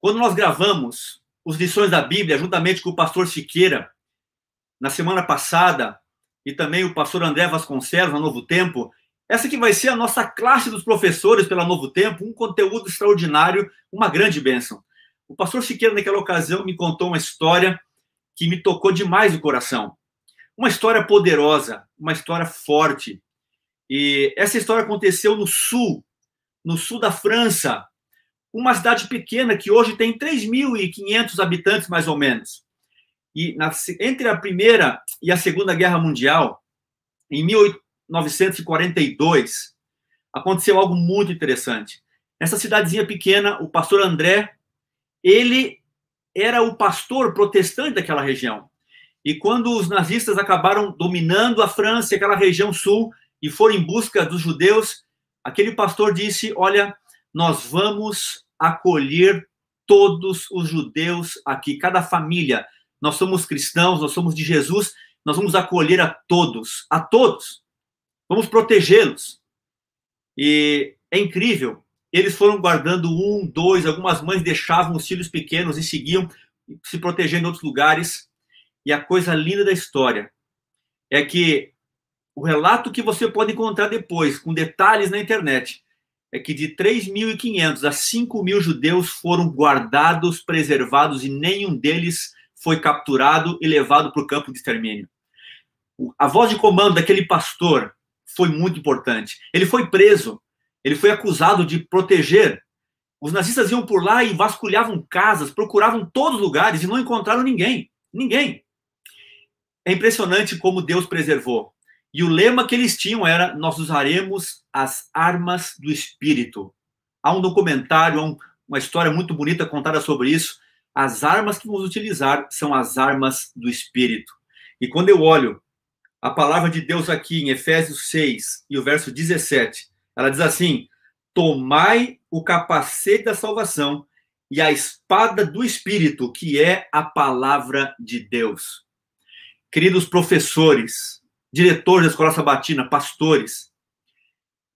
Quando nós gravamos os lições da Bíblia, juntamente com o pastor Siqueira, na semana passada, e também o pastor André Vasconcelos, na Novo Tempo, essa que vai ser a nossa classe dos professores pela Novo Tempo, um conteúdo extraordinário, uma grande bênção. O pastor Siqueira, naquela ocasião, me contou uma história que me tocou demais o coração. Uma história poderosa, uma história forte. E essa história aconteceu no sul, no sul da França, uma cidade pequena que hoje tem 3.500 habitantes, mais ou menos. E na, entre a Primeira e a Segunda Guerra Mundial, em 1942, aconteceu algo muito interessante. Nessa cidadezinha pequena, o pastor André, ele era o pastor protestante daquela região. E quando os nazistas acabaram dominando a França, aquela região sul, e foram em busca dos judeus, aquele pastor disse: Olha, nós vamos acolher todos os judeus aqui, cada família. Nós somos cristãos, nós somos de Jesus, nós vamos acolher a todos, a todos. Vamos protegê-los. E é incrível. Eles foram guardando um, dois, algumas mães deixavam os filhos pequenos e seguiam se protegendo em outros lugares. E a coisa linda da história é que o relato que você pode encontrar depois, com detalhes na internet, é que de 3.500 a 5.000 judeus foram guardados, preservados e nenhum deles foi capturado e levado para o campo de extermínio. A voz de comando daquele pastor foi muito importante. Ele foi preso, ele foi acusado de proteger. Os nazistas iam por lá e vasculhavam casas, procuravam todos os lugares e não encontraram ninguém. Ninguém. É impressionante como Deus preservou. E o lema que eles tinham era: Nós usaremos as armas do Espírito. Há um documentário, um, uma história muito bonita contada sobre isso. As armas que vamos utilizar são as armas do Espírito. E quando eu olho a palavra de Deus aqui em Efésios 6 e o verso 17, ela diz assim: Tomai o capacete da salvação e a espada do Espírito, que é a palavra de Deus. Queridos professores, diretores da Escola Sabatina, pastores,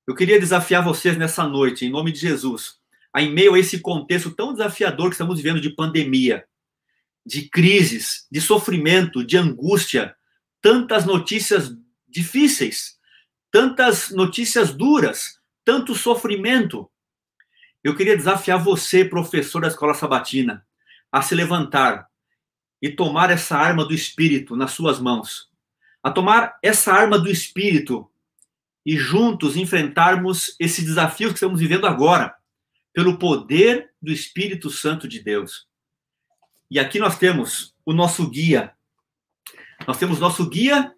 eu queria desafiar vocês nessa noite, em nome de Jesus, a em meio a esse contexto tão desafiador que estamos vivendo de pandemia, de crises, de sofrimento, de angústia, tantas notícias difíceis, tantas notícias duras, tanto sofrimento. Eu queria desafiar você, professor da Escola Sabatina, a se levantar e tomar essa arma do Espírito nas suas mãos a tomar essa arma do espírito e juntos enfrentarmos esses desafios que estamos vivendo agora, pelo poder do Espírito Santo de Deus. E aqui nós temos o nosso guia. Nós temos nosso guia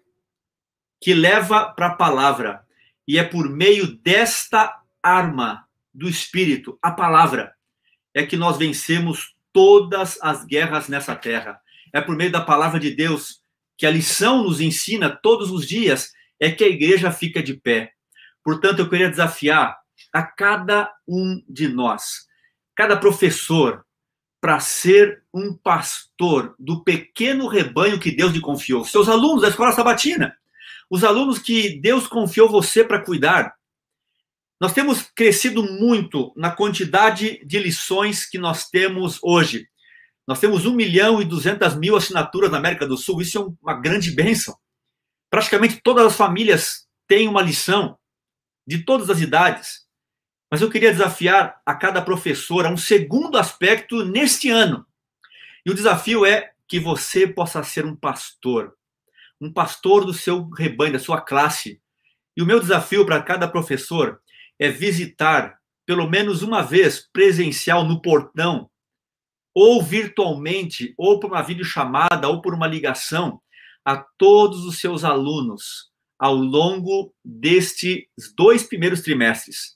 que leva para a palavra. E é por meio desta arma do Espírito, a palavra, é que nós vencemos todas as guerras nessa terra. É por meio da palavra de Deus que a lição nos ensina todos os dias é que a igreja fica de pé. Portanto, eu queria desafiar a cada um de nós, cada professor, para ser um pastor do pequeno rebanho que Deus lhe confiou. Seus alunos da escola sabatina, os alunos que Deus confiou você para cuidar. Nós temos crescido muito na quantidade de lições que nós temos hoje. Nós temos 1 milhão e 200 mil assinaturas na América do Sul, isso é uma grande bênção. Praticamente todas as famílias têm uma lição, de todas as idades. Mas eu queria desafiar a cada professor a um segundo aspecto neste ano. E o desafio é que você possa ser um pastor, um pastor do seu rebanho, da sua classe. E o meu desafio para cada professor é visitar pelo menos uma vez presencial no portão ou virtualmente, ou por uma videochamada, ou por uma ligação, a todos os seus alunos ao longo destes dois primeiros trimestres.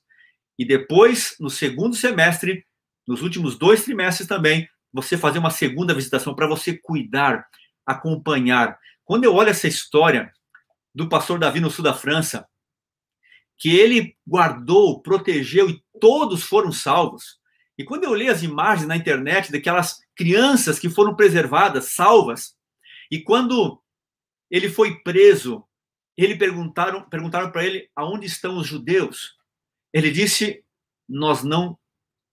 E depois, no segundo semestre, nos últimos dois trimestres também, você fazer uma segunda visitação para você cuidar, acompanhar. Quando eu olho essa história do pastor Davi no sul da França, que ele guardou, protegeu e todos foram salvos. E quando eu li as imagens na internet daquelas crianças que foram preservadas, salvas, e quando ele foi preso, ele perguntaram perguntaram para ele aonde estão os judeus. Ele disse: nós não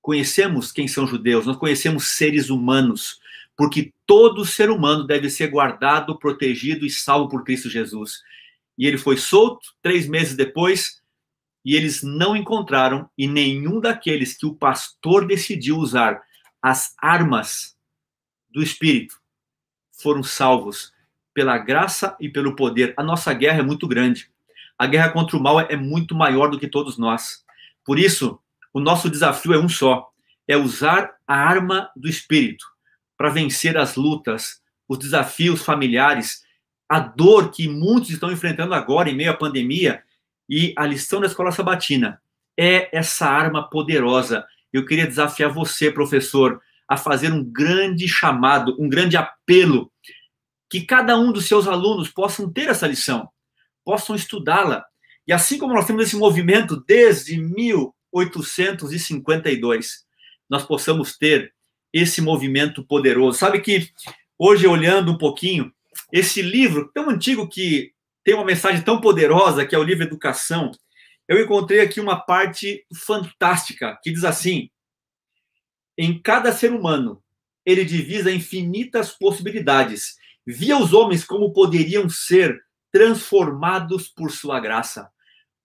conhecemos quem são judeus, nós conhecemos seres humanos, porque todo ser humano deve ser guardado, protegido e salvo por Cristo Jesus. E ele foi solto três meses depois, e eles não encontraram, e nenhum daqueles que o pastor decidiu usar as armas do Espírito foram salvos pela graça e pelo poder. A nossa guerra é muito grande. A guerra contra o mal é muito maior do que todos nós. Por isso, o nosso desafio é um só: é usar a arma do Espírito para vencer as lutas, os desafios familiares, a dor que muitos estão enfrentando agora em meio à pandemia e a lição da escola sabatina é essa arma poderosa. Eu queria desafiar você, professor, a fazer um grande chamado, um grande apelo, que cada um dos seus alunos possam ter essa lição, possam estudá-la. E assim como nós temos esse movimento desde 1852, nós possamos ter esse movimento poderoso. Sabe que hoje, olhando um pouquinho, esse livro tão antigo que tem uma mensagem tão poderosa, que é o livro Educação, eu encontrei aqui uma parte fantástica que diz assim: em cada ser humano, ele divisa infinitas possibilidades. Via os homens como poderiam ser transformados por sua graça.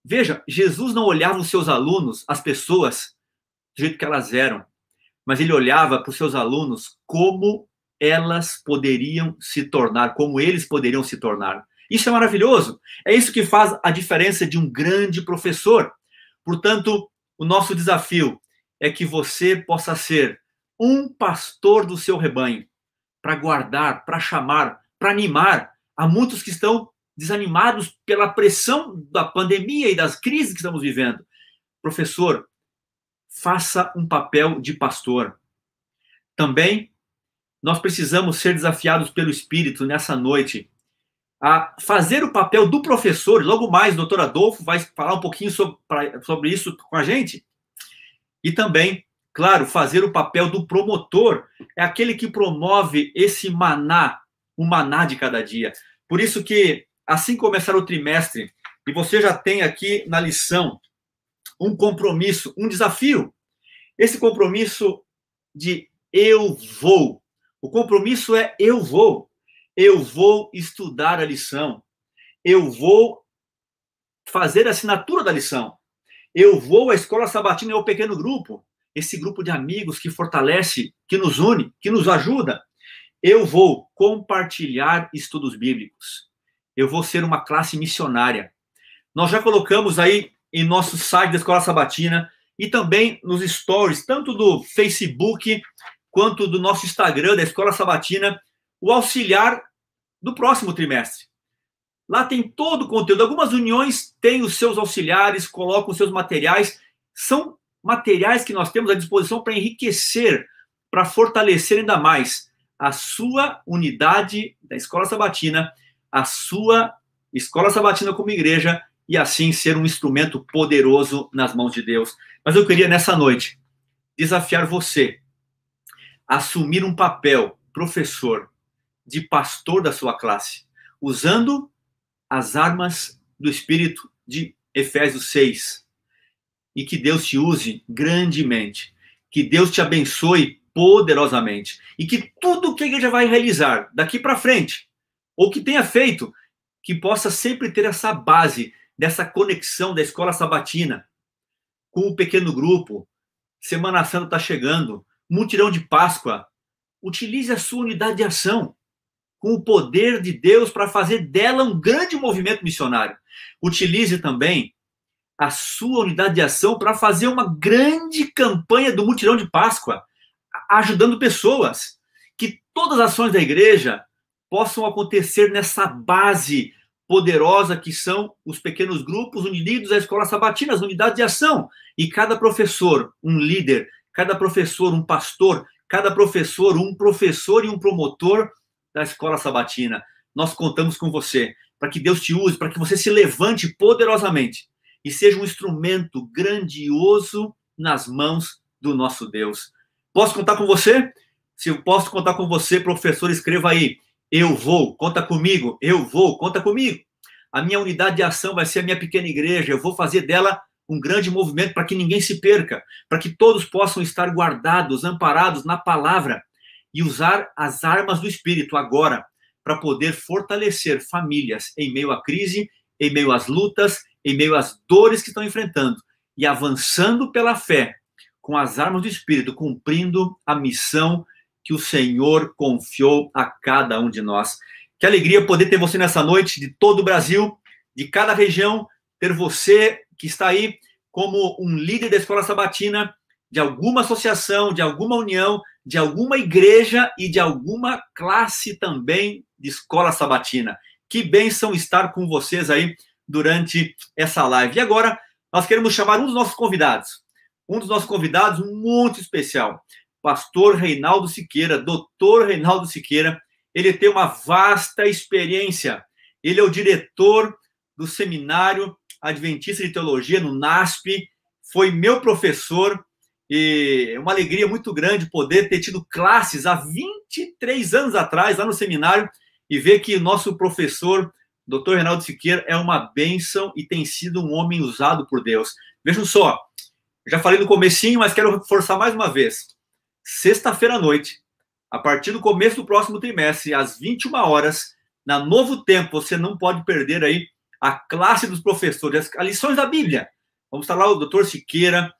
Veja, Jesus não olhava os seus alunos, as pessoas, do jeito que elas eram, mas ele olhava para os seus alunos como elas poderiam se tornar, como eles poderiam se tornar. Isso é maravilhoso. É isso que faz a diferença de um grande professor. Portanto, o nosso desafio é que você possa ser um pastor do seu rebanho, para guardar, para chamar, para animar a muitos que estão desanimados pela pressão da pandemia e das crises que estamos vivendo. Professor, faça um papel de pastor. Também nós precisamos ser desafiados pelo Espírito nessa noite a fazer o papel do professor. Logo mais, o doutor Adolfo vai falar um pouquinho sobre, sobre isso com a gente. E também, claro, fazer o papel do promotor. É aquele que promove esse maná, o maná de cada dia. Por isso que, assim começar o trimestre, e você já tem aqui na lição um compromisso, um desafio. Esse compromisso de eu vou. O compromisso é eu vou eu vou estudar a lição, eu vou fazer a assinatura da lição, eu vou à escola sabatina e ao pequeno grupo, esse grupo de amigos que fortalece, que nos une, que nos ajuda. Eu vou compartilhar estudos bíblicos. Eu vou ser uma classe missionária. Nós já colocamos aí em nosso site da Escola Sabatina e também nos stories, tanto do Facebook quanto do nosso Instagram da Escola Sabatina, o auxiliar do próximo trimestre. Lá tem todo o conteúdo. Algumas uniões têm os seus auxiliares, colocam os seus materiais. São materiais que nós temos à disposição para enriquecer, para fortalecer ainda mais a sua unidade da Escola Sabatina, a sua Escola Sabatina como igreja e assim ser um instrumento poderoso nas mãos de Deus. Mas eu queria nessa noite desafiar você a assumir um papel professor de pastor da sua classe, usando as armas do Espírito de Efésios 6. E que Deus te use grandemente. Que Deus te abençoe poderosamente. E que tudo que a igreja vai realizar daqui para frente, ou que tenha feito, que possa sempre ter essa base dessa conexão da escola sabatina com o pequeno grupo. Semana Santa está chegando, mutirão de Páscoa. Utilize a sua unidade de ação com o poder de Deus para fazer dela um grande movimento missionário. Utilize também a sua unidade de ação para fazer uma grande campanha do mutirão de Páscoa, ajudando pessoas. Que todas as ações da igreja possam acontecer nessa base poderosa que são os pequenos grupos unidos à escola sabatina, as unidades de ação. E cada professor, um líder, cada professor, um pastor, cada professor, um professor e um promotor da escola sabatina. Nós contamos com você para que Deus te use, para que você se levante poderosamente e seja um instrumento grandioso nas mãos do nosso Deus. Posso contar com você? Se eu posso contar com você, professor, escreva aí. Eu vou, conta comigo. Eu vou, conta comigo. A minha unidade de ação vai ser a minha pequena igreja. Eu vou fazer dela um grande movimento para que ninguém se perca, para que todos possam estar guardados, amparados na palavra e usar as armas do Espírito agora para poder fortalecer famílias em meio à crise, em meio às lutas, em meio às dores que estão enfrentando e avançando pela fé com as armas do Espírito, cumprindo a missão que o Senhor confiou a cada um de nós. Que alegria poder ter você nessa noite, de todo o Brasil, de cada região, ter você que está aí como um líder da escola sabatina, de alguma associação, de alguma união, de alguma igreja e de alguma classe também de escola sabatina. Que bênção estar com vocês aí durante essa live. E agora, nós queremos chamar um dos nossos convidados, um dos nossos convidados muito especial, pastor Reinaldo Siqueira, doutor Reinaldo Siqueira. Ele tem uma vasta experiência. Ele é o diretor do Seminário Adventista de Teologia no NASP, foi meu professor e é uma alegria muito grande poder ter tido classes há 23 anos atrás, lá no seminário, e ver que nosso professor, Dr. Reinaldo Siqueira, é uma bênção e tem sido um homem usado por Deus. Vejam só, já falei no comecinho, mas quero reforçar mais uma vez. Sexta-feira à noite, a partir do começo do próximo trimestre, às 21 horas, na Novo Tempo, você não pode perder aí a classe dos professores, as lições da Bíblia. Vamos estar lá o doutor Siqueira,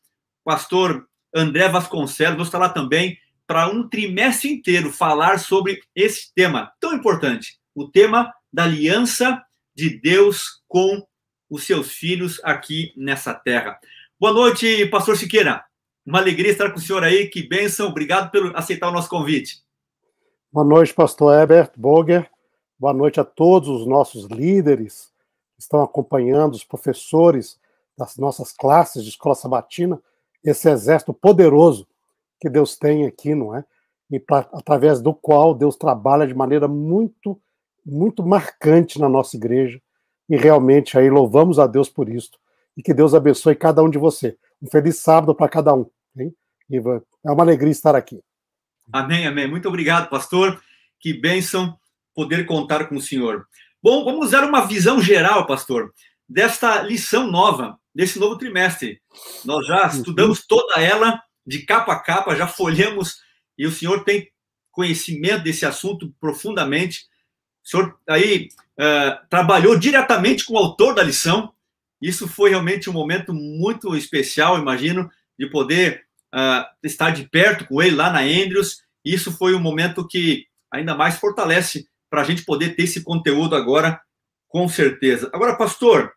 pastor André Vasconcelos, estar lá também para um trimestre inteiro falar sobre esse tema tão importante, o tema da aliança de Deus com os seus filhos aqui nessa terra. Boa noite, pastor Siqueira. Uma alegria estar com o senhor aí. Que bênção. Obrigado por aceitar o nosso convite. Boa noite, pastor Herbert Boger. Boa noite a todos os nossos líderes que estão acompanhando, os professores das nossas classes de escola sabatina, esse exército poderoso que Deus tem aqui, não é? E pra, através do qual Deus trabalha de maneira muito, muito marcante na nossa igreja. E realmente aí louvamos a Deus por isso. E que Deus abençoe cada um de você. Um feliz sábado para cada um. Hein? E é uma alegria estar aqui. Amém, amém. Muito obrigado, pastor. Que bênção poder contar com o senhor. Bom, vamos dar uma visão geral, pastor, desta lição nova, desse novo trimestre. Nós já uhum. estudamos toda ela de capa a capa, já folhamos, e o senhor tem conhecimento desse assunto profundamente. O senhor aí uh, trabalhou diretamente com o autor da lição. Isso foi realmente um momento muito especial, imagino, de poder uh, estar de perto com ele lá na Andrews. Isso foi um momento que ainda mais fortalece para a gente poder ter esse conteúdo agora, com certeza. Agora, pastor,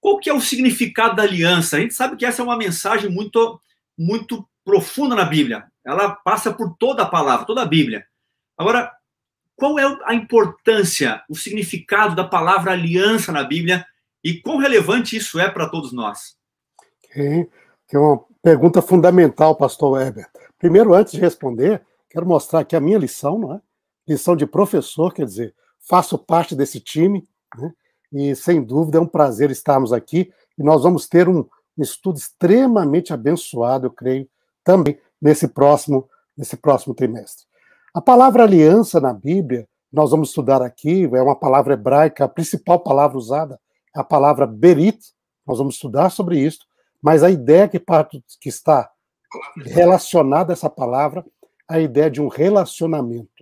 qual que é o significado da aliança? A gente sabe que essa é uma mensagem muito muito profunda na Bíblia. Ela passa por toda a palavra, toda a Bíblia. Agora, qual é a importância, o significado da palavra aliança na Bíblia e quão relevante isso é para todos nós? Que é uma pergunta fundamental, pastor Weber. Primeiro, antes de responder, quero mostrar aqui a minha lição, não é? Lição de professor, quer dizer, faço parte desse time, né? e sem dúvida é um prazer estarmos aqui, e nós vamos ter um, estudo extremamente abençoado, eu creio, também nesse próximo, nesse próximo trimestre. A palavra aliança na Bíblia, nós vamos estudar aqui, é uma palavra hebraica, a principal palavra usada é a palavra berit, nós vamos estudar sobre isso, mas a ideia que, que está relacionada a essa palavra, a ideia de um relacionamento.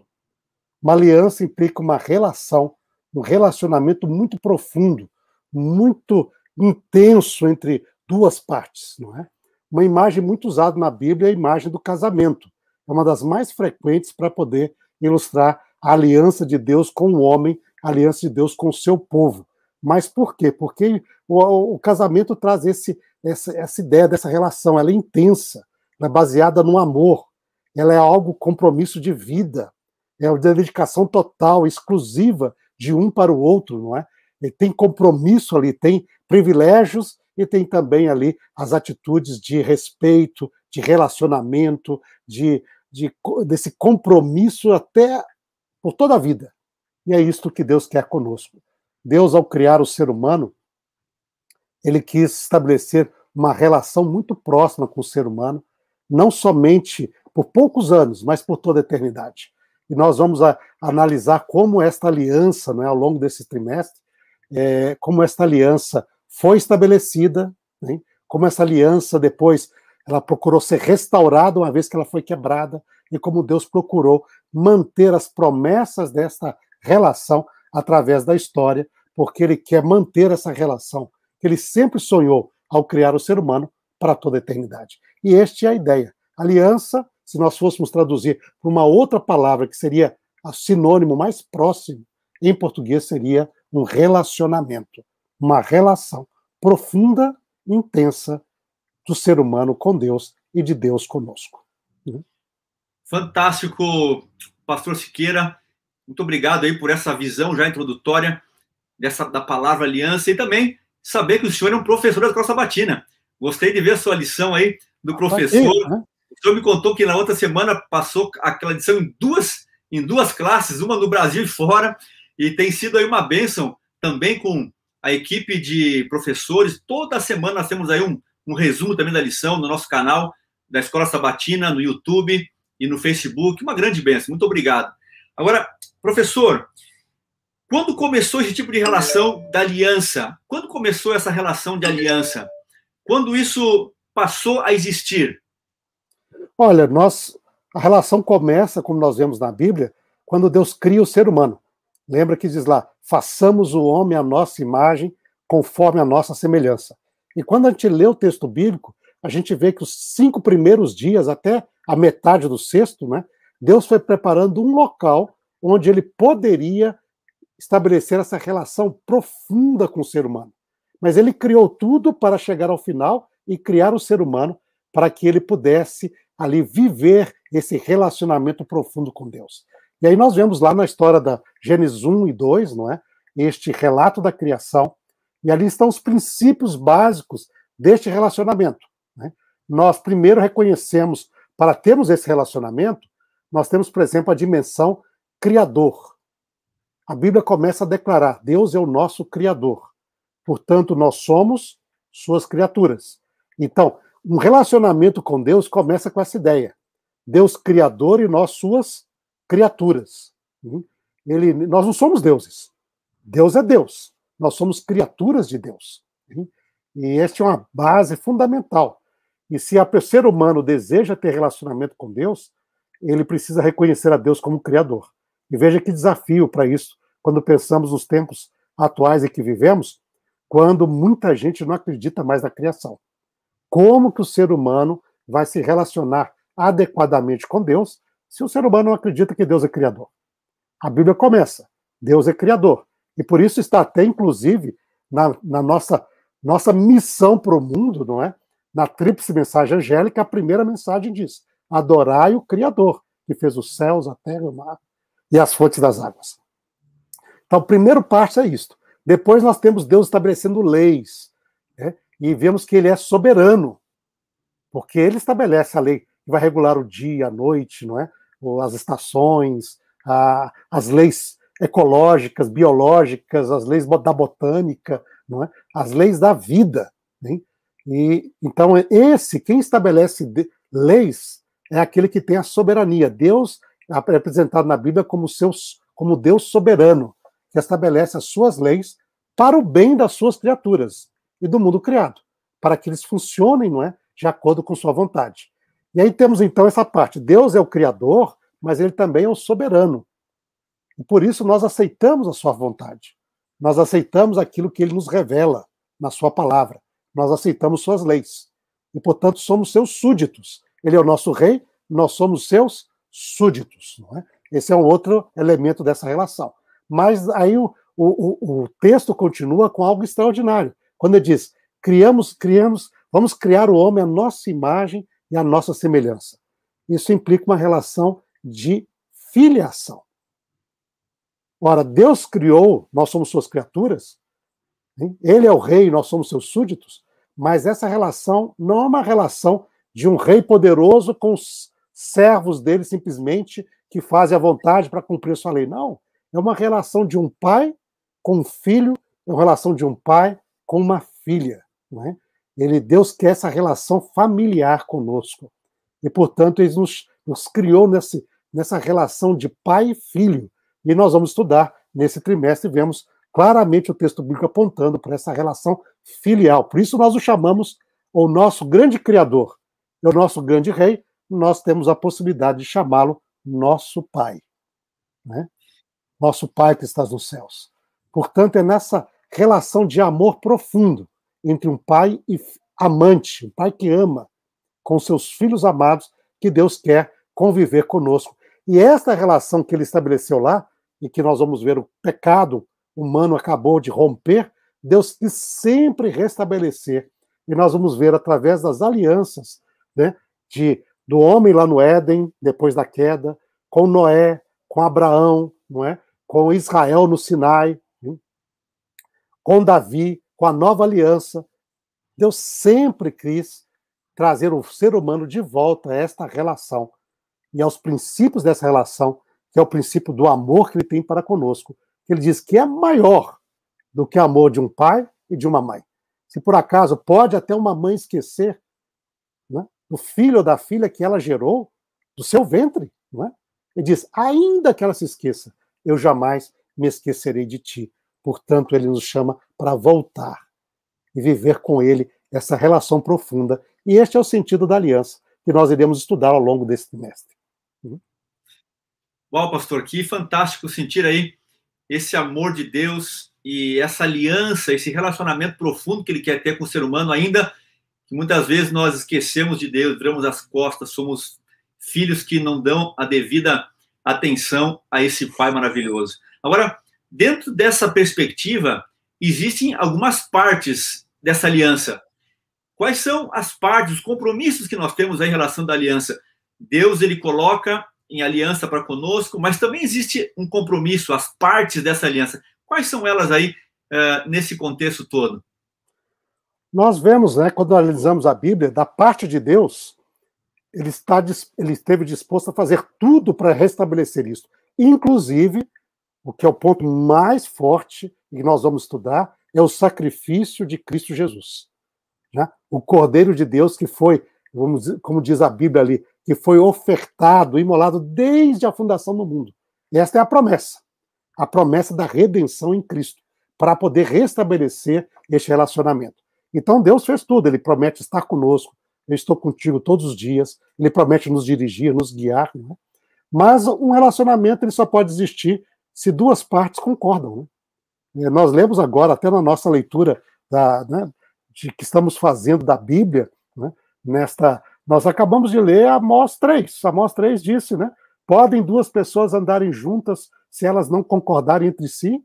Uma aliança implica uma relação, um relacionamento muito profundo, muito intenso entre duas partes, não é? Uma imagem muito usada na Bíblia é a imagem do casamento. É uma das mais frequentes para poder ilustrar a aliança de Deus com o homem, a aliança de Deus com o seu povo. Mas por quê? Porque o, o casamento traz esse, essa, essa ideia dessa relação, ela é intensa, ela é baseada no amor, ela é algo compromisso de vida, é uma dedicação total, exclusiva de um para o outro, não é? Ele tem compromisso ali, tem privilégios e tem também ali as atitudes de respeito, de relacionamento, de, de desse compromisso até por toda a vida. E é isto que Deus quer conosco. Deus, ao criar o ser humano, ele quis estabelecer uma relação muito próxima com o ser humano, não somente por poucos anos, mas por toda a eternidade. E nós vamos a, analisar como esta aliança, né, ao longo desse trimestre, é, como esta aliança foi estabelecida, né? como essa aliança depois ela procurou ser restaurada uma vez que ela foi quebrada, e como Deus procurou manter as promessas desta relação através da história, porque ele quer manter essa relação que ele sempre sonhou ao criar o ser humano para toda a eternidade. E esta é a ideia. Aliança, se nós fôssemos traduzir por uma outra palavra que seria a sinônimo mais próximo, em português seria um relacionamento, uma relação profunda, intensa do ser humano com Deus e de Deus conosco. Uhum. Fantástico, pastor Siqueira. Muito obrigado aí por essa visão já introdutória dessa da palavra aliança e também saber que o senhor é um professor da escola sabatina. Gostei de ver a sua lição aí do professor. Né? O senhor me contou que na outra semana passou aquela lição em duas em duas classes, uma no Brasil e fora, e tem sido aí uma bênção também com a equipe de professores. Toda semana nós temos aí um, um resumo também da lição no nosso canal da Escola Sabatina, no YouTube e no Facebook. Uma grande bênção. Muito obrigado. Agora, professor, quando começou esse tipo de relação da aliança? Quando começou essa relação de aliança? Quando isso passou a existir? Olha, nós a relação começa, como nós vemos na Bíblia, quando Deus cria o ser humano. Lembra que diz lá: façamos o homem à nossa imagem, conforme a nossa semelhança. E quando a gente lê o texto bíblico, a gente vê que os cinco primeiros dias, até a metade do sexto, né, Deus foi preparando um local onde ele poderia estabelecer essa relação profunda com o ser humano. Mas ele criou tudo para chegar ao final e criar o ser humano para que ele pudesse ali viver esse relacionamento profundo com Deus. E aí nós vemos lá na história da Gênesis 1 e 2, não é? Este relato da criação, e ali estão os princípios básicos deste relacionamento. Né? Nós primeiro reconhecemos, para termos esse relacionamento, nós temos, por exemplo, a dimensão criador. A Bíblia começa a declarar: Deus é o nosso criador. Portanto, nós somos suas criaturas. Então, um relacionamento com Deus começa com essa ideia. Deus criador e nós suas criaturas. Uhum. Ele, nós não somos deuses. Deus é Deus. Nós somos criaturas de Deus. Uhum. E esta é uma base fundamental. E se o ser humano deseja ter relacionamento com Deus, ele precisa reconhecer a Deus como Criador. E veja que desafio para isso, quando pensamos nos tempos atuais em que vivemos, quando muita gente não acredita mais na criação. Como que o ser humano vai se relacionar adequadamente com Deus se o ser humano não acredita que Deus é criador. A Bíblia começa, Deus é criador. E por isso está até, inclusive, na, na nossa, nossa missão para o mundo, não é? Na tríplice mensagem angélica, a primeira mensagem diz: adorai o Criador, que fez os céus, a terra, o mar e as fontes das águas. Então, o primeiro passo é isto. Depois nós temos Deus estabelecendo leis? E vemos que ele é soberano, porque ele estabelece a lei que vai regular o dia, a noite, não é? As estações, a, as leis ecológicas, biológicas, as leis da botânica, não é? As leis da vida? E então esse quem estabelece de, leis é aquele que tem a soberania. Deus é apresentado na Bíblia como seus como Deus soberano, que estabelece as suas leis para o bem das suas criaturas e do mundo criado, para que eles funcionem, não é, de acordo com sua vontade. E aí temos então essa parte. Deus é o Criador, mas ele também é o soberano. E por isso nós aceitamos a sua vontade. Nós aceitamos aquilo que ele nos revela na sua palavra. Nós aceitamos suas leis. E, portanto, somos seus súditos. Ele é o nosso rei, nós somos seus súditos. Não é? Esse é um outro elemento dessa relação. Mas aí o, o, o texto continua com algo extraordinário. Quando ele diz: criamos, criamos, vamos criar o homem à nossa imagem e a nossa semelhança. Isso implica uma relação de filiação. Ora, Deus criou, nós somos suas criaturas, hein? ele é o rei, nós somos seus súditos, mas essa relação não é uma relação de um rei poderoso com os servos dele simplesmente que fazem a vontade para cumprir sua lei. Não. É uma relação de um pai com um filho, é uma relação de um pai com uma filha. Não é? Ele, Deus quer essa relação familiar conosco. E, portanto, ele nos, nos criou nesse, nessa relação de pai e filho. E nós vamos estudar nesse trimestre, vemos claramente o texto bíblico apontando para essa relação filial. Por isso nós o chamamos o nosso grande criador, o nosso grande rei, nós temos a possibilidade de chamá-lo nosso pai. Né? Nosso pai que estás nos céus. Portanto, é nessa relação de amor profundo entre um pai e amante, um pai que ama, com seus filhos amados, que Deus quer conviver conosco. E esta relação que ele estabeleceu lá, e que nós vamos ver o pecado humano acabou de romper, Deus quis sempre restabelecer. E nós vamos ver através das alianças, né, de do homem lá no Éden, depois da queda, com Noé, com Abraão, não é? Com Israel no Sinai, com Davi, com a nova aliança. Deus sempre quis trazer o ser humano de volta a esta relação e aos princípios dessa relação, que é o princípio do amor que ele tem para conosco. Ele diz que é maior do que o amor de um pai e de uma mãe. Se por acaso pode até uma mãe esquecer né, do filho ou da filha que ela gerou, do seu ventre, não é? Ele diz: ainda que ela se esqueça, eu jamais me esquecerei de ti. Portanto, ele nos chama para voltar e viver com ele essa relação profunda. E este é o sentido da aliança que nós iremos estudar ao longo desse trimestre. Uhum. Uau, pastor, que fantástico sentir aí esse amor de Deus e essa aliança, esse relacionamento profundo que ele quer ter com o ser humano, ainda que muitas vezes nós esquecemos de Deus, viramos as costas, somos filhos que não dão a devida atenção a esse Pai maravilhoso. Agora, dentro dessa perspectiva, existem algumas partes dessa aliança. Quais são as partes, os compromissos que nós temos em relação da aliança? Deus ele coloca em aliança para conosco, mas também existe um compromisso, as partes dessa aliança. Quais são elas aí uh, nesse contexto todo? Nós vemos, né, quando analisamos a Bíblia, da parte de Deus, ele, está, ele esteve disposto a fazer tudo para restabelecer isso. Inclusive, o que é o ponto mais forte que nós vamos estudar é o sacrifício de Cristo Jesus. Né? O Cordeiro de Deus que foi, vamos, como diz a Bíblia ali, que foi ofertado, imolado desde a fundação do mundo. E esta é a promessa. A promessa da redenção em Cristo, para poder restabelecer este relacionamento. Então Deus fez tudo, ele promete estar conosco, eu estou contigo todos os dias, ele promete nos dirigir, nos guiar. Né? Mas um relacionamento ele só pode existir se duas partes concordam. Né? Nós lemos agora, até na nossa leitura da, né, de que estamos fazendo da Bíblia, né, nesta, nós acabamos de ler Amós 3. Amós 3 disse, né? Podem duas pessoas andarem juntas se elas não concordarem entre si?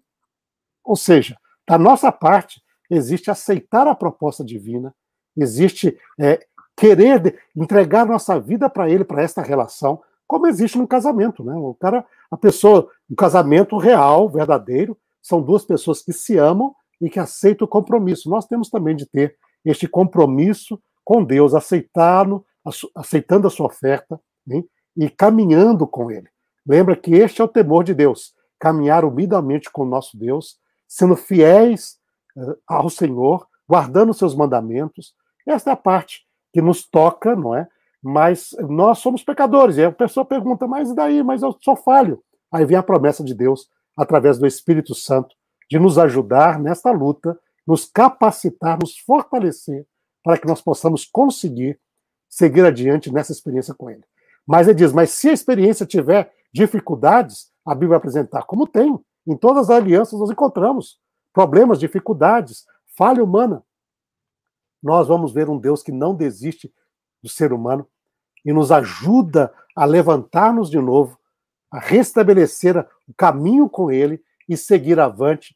Ou seja, da nossa parte, existe aceitar a proposta divina, existe é, querer entregar nossa vida para ele, para esta relação, como existe no casamento, né? O cara, a pessoa, um casamento real, verdadeiro, são duas pessoas que se amam e que aceitam o compromisso. Nós temos também de ter este compromisso com Deus, aceitando, aceitando a sua oferta né? e caminhando com Ele. Lembra que este é o temor de Deus, caminhar humildemente com o nosso Deus, sendo fiéis uh, ao Senhor, guardando seus mandamentos. Esta é a parte que nos toca, não é? Mas nós somos pecadores. E a pessoa pergunta, mas daí? Mas eu sou falho. Aí vem a promessa de Deus, através do Espírito Santo, de nos ajudar nesta luta, nos capacitar, nos fortalecer, para que nós possamos conseguir seguir adiante nessa experiência com Ele. Mas ele diz: mas se a experiência tiver dificuldades, a Bíblia vai apresentar, como tem. Em todas as alianças nós encontramos problemas, dificuldades, falha humana. Nós vamos ver um Deus que não desiste do ser humano e nos ajuda a levantar-nos de novo, a restabelecer o caminho com Ele e seguir avante,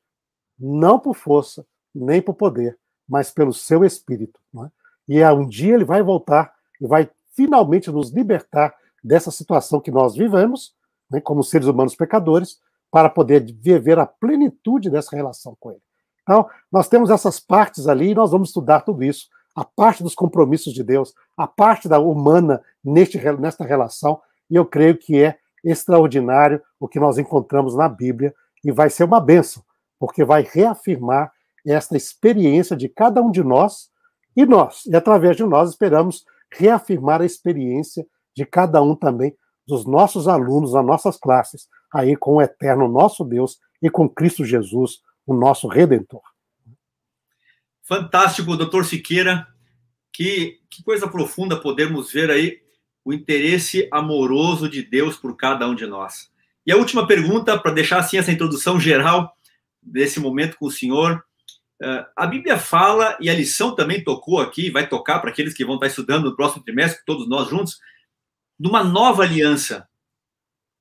não por força, nem por poder, mas pelo seu Espírito. É? E um dia Ele vai voltar e vai finalmente nos libertar dessa situação que nós vivemos, né, como seres humanos pecadores, para poder viver a plenitude dessa relação com Ele. Então, nós temos essas partes ali e nós vamos estudar tudo isso. A parte dos compromissos de Deus, a parte da humana neste, nesta relação, e eu creio que é extraordinário o que nós encontramos na Bíblia e vai ser uma bênção, porque vai reafirmar esta experiência de cada um de nós e nós, e através de nós esperamos reafirmar a experiência de cada um também dos nossos alunos, das nossas classes, aí com o eterno nosso Deus e com Cristo Jesus, o nosso Redentor. Fantástico, doutor Siqueira. Que, que coisa profunda podemos ver aí o interesse amoroso de Deus por cada um de nós. E a última pergunta, para deixar assim essa introdução geral desse momento com o senhor. Uh, a Bíblia fala, e a lição também tocou aqui, vai tocar para aqueles que vão estar estudando no próximo trimestre, todos nós juntos, de uma nova aliança.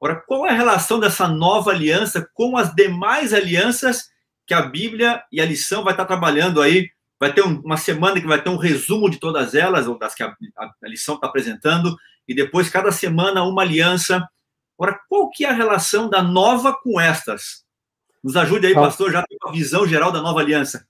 Ora, qual é a relação dessa nova aliança com as demais alianças que a Bíblia e a lição vai estar trabalhando aí? Vai ter uma semana que vai ter um resumo de todas elas, ou das que a, a, a lição está apresentando, e depois, cada semana, uma aliança. Ora, qual que é a relação da nova com estas? Nos ajude aí, pastor, já tem uma visão geral da nova aliança.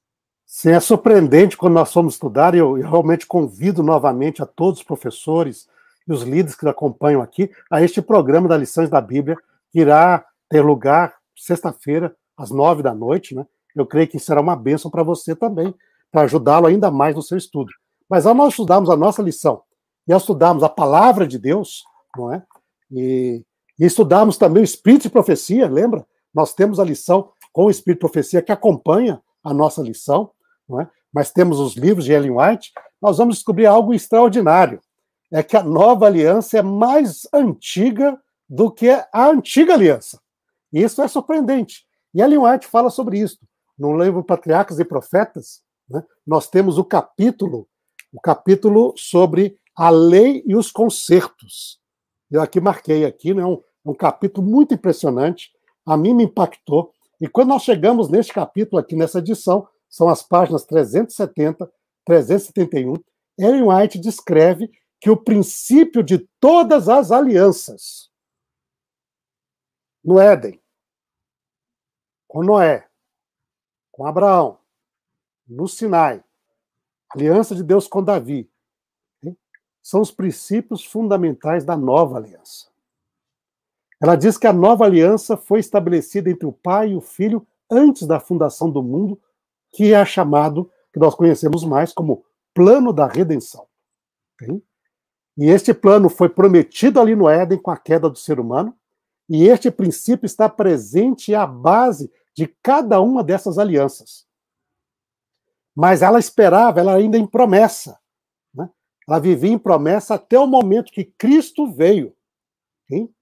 Sim, é surpreendente quando nós fomos estudar, e eu, eu realmente convido novamente a todos os professores, e os líderes que acompanham aqui a este programa da Lições da Bíblia, que irá ter lugar sexta-feira, às nove da noite, né? Eu creio que será uma bênção para você também, para ajudá-lo ainda mais no seu estudo. Mas ao nós estudarmos a nossa lição e ao estudarmos a palavra de Deus, não é? E, e estudarmos também o Espírito de Profecia, lembra? Nós temos a lição com o Espírito de Profecia que acompanha a nossa lição, não é? Mas temos os livros de Ellen White, nós vamos descobrir algo extraordinário é que a nova aliança é mais antiga do que a antiga aliança. E isso é surpreendente. E Ellen White fala sobre isso. No livro Patriarcas e Profetas, né, nós temos o capítulo, o capítulo sobre a lei e os concertos. Eu aqui marquei aqui, né, um, um capítulo muito impressionante. A mim me impactou. E quando nós chegamos neste capítulo aqui nessa edição, são as páginas 370, 371, Ellen White descreve que o princípio de todas as alianças no Éden, com Noé, com Abraão, no Sinai, aliança de Deus com Davi, são os princípios fundamentais da nova aliança. Ela diz que a nova aliança foi estabelecida entre o Pai e o Filho antes da fundação do mundo, que é chamado, que nós conhecemos mais como plano da redenção. E este plano foi prometido ali no Éden com a queda do ser humano, e este princípio está presente à base de cada uma dessas alianças. Mas ela esperava, ela ainda em promessa. Né? Ela vivia em promessa até o momento que Cristo veio. Hein?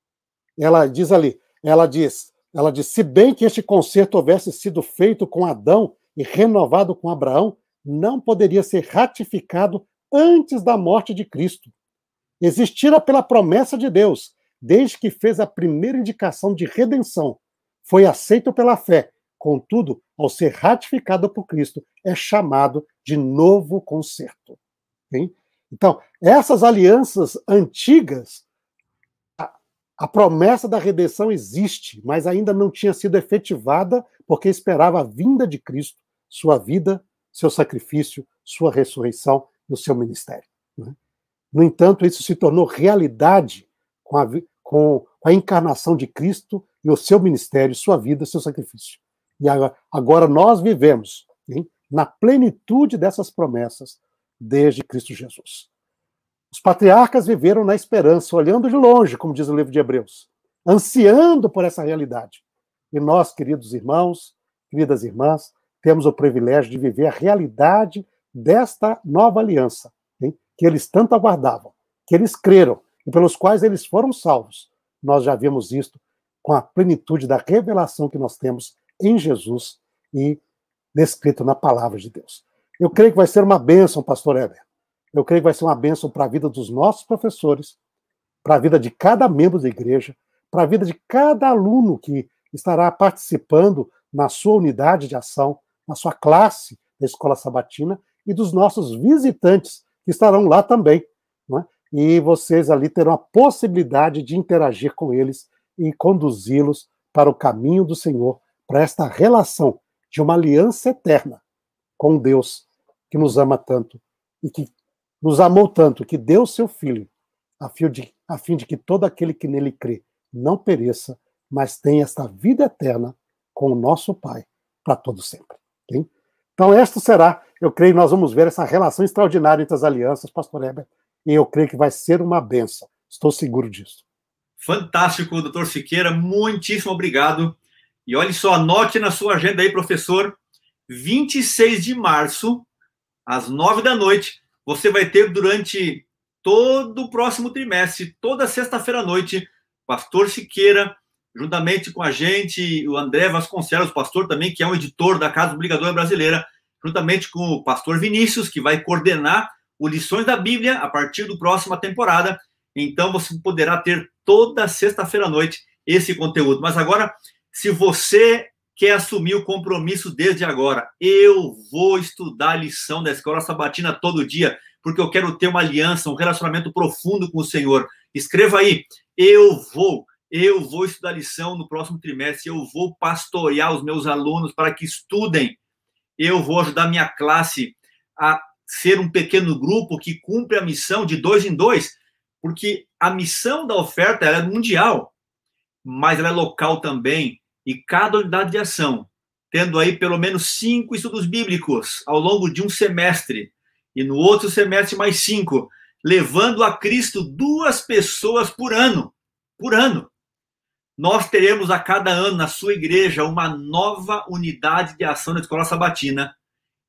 Ela diz ali, ela diz, ela diz, se bem que este concerto houvesse sido feito com Adão e renovado com Abraão, não poderia ser ratificado antes da morte de Cristo existira pela promessa de Deus, desde que fez a primeira indicação de redenção. Foi aceito pela fé, contudo, ao ser ratificado por Cristo, é chamado de novo concerto. Hein? Então, essas alianças antigas, a, a promessa da redenção existe, mas ainda não tinha sido efetivada porque esperava a vinda de Cristo, sua vida, seu sacrifício, sua ressurreição e o seu ministério. Né? No entanto, isso se tornou realidade com a, com a encarnação de Cristo e o seu ministério, sua vida, seu sacrifício. E agora nós vivemos hein, na plenitude dessas promessas desde Cristo Jesus. Os patriarcas viveram na esperança, olhando de longe, como diz o livro de Hebreus, ansiando por essa realidade. E nós, queridos irmãos, queridas irmãs, temos o privilégio de viver a realidade desta nova aliança, que eles tanto aguardavam, que eles creram e pelos quais eles foram salvos. Nós já vimos isto com a plenitude da revelação que nós temos em Jesus e descrito na palavra de Deus. Eu creio que vai ser uma bênção, pastor Heber. Eu creio que vai ser uma bênção para a vida dos nossos professores, para a vida de cada membro da igreja, para a vida de cada aluno que estará participando na sua unidade de ação, na sua classe da escola sabatina e dos nossos visitantes que estarão lá também. Né? E vocês ali terão a possibilidade de interagir com eles e conduzi-los para o caminho do Senhor, para esta relação de uma aliança eterna com Deus que nos ama tanto e que nos amou tanto, que deu seu Filho, a fim de, a fim de que todo aquele que nele crê não pereça, mas tenha esta vida eterna com o nosso Pai para todo sempre. Okay? Então, esta será, eu creio, nós vamos ver essa relação extraordinária entre as alianças, pastor Heber, e eu creio que vai ser uma benção. Estou seguro disso. Fantástico, doutor Siqueira, muitíssimo obrigado. E olhe só, anote na sua agenda aí, professor, 26 de março, às 9 da noite, você vai ter durante todo o próximo trimestre, toda sexta-feira à noite, pastor Siqueira, juntamente com a gente, o André Vasconcelos, pastor também, que é um editor da Casa Obrigadora Brasileira, juntamente com o pastor Vinícius, que vai coordenar o Lições da Bíblia a partir do próxima temporada. Então você poderá ter toda sexta-feira à noite esse conteúdo. Mas agora, se você quer assumir o compromisso desde agora, eu vou estudar a lição da escola sabatina todo dia, porque eu quero ter uma aliança, um relacionamento profundo com o Senhor. Escreva aí, eu vou, eu vou estudar a lição no próximo trimestre, eu vou pastorear os meus alunos para que estudem. Eu vou ajudar minha classe a ser um pequeno grupo que cumpre a missão de dois em dois, porque a missão da oferta é mundial, mas ela é local também, e cada unidade de ação, tendo aí pelo menos cinco estudos bíblicos ao longo de um semestre, e no outro semestre mais cinco, levando a Cristo duas pessoas por ano, por ano. Nós teremos a cada ano na sua igreja uma nova unidade de ação na escola sabatina,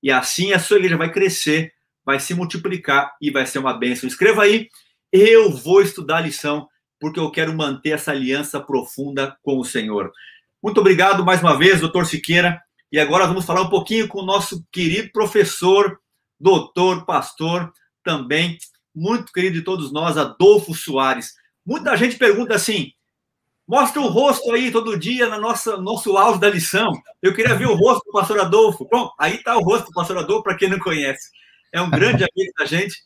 e assim a sua igreja vai crescer, vai se multiplicar e vai ser uma bênção. Escreva aí, eu vou estudar a lição, porque eu quero manter essa aliança profunda com o Senhor. Muito obrigado mais uma vez, doutor Siqueira. E agora vamos falar um pouquinho com o nosso querido professor, doutor, pastor, também muito querido de todos nós, Adolfo Soares. Muita gente pergunta assim: Mostra o rosto aí todo dia na nossa nosso áudio da lição. Eu queria ver o rosto do pastor Adolfo. Bom, aí está o rosto do pastor Adolfo, para quem não conhece. É um grande amigo da gente,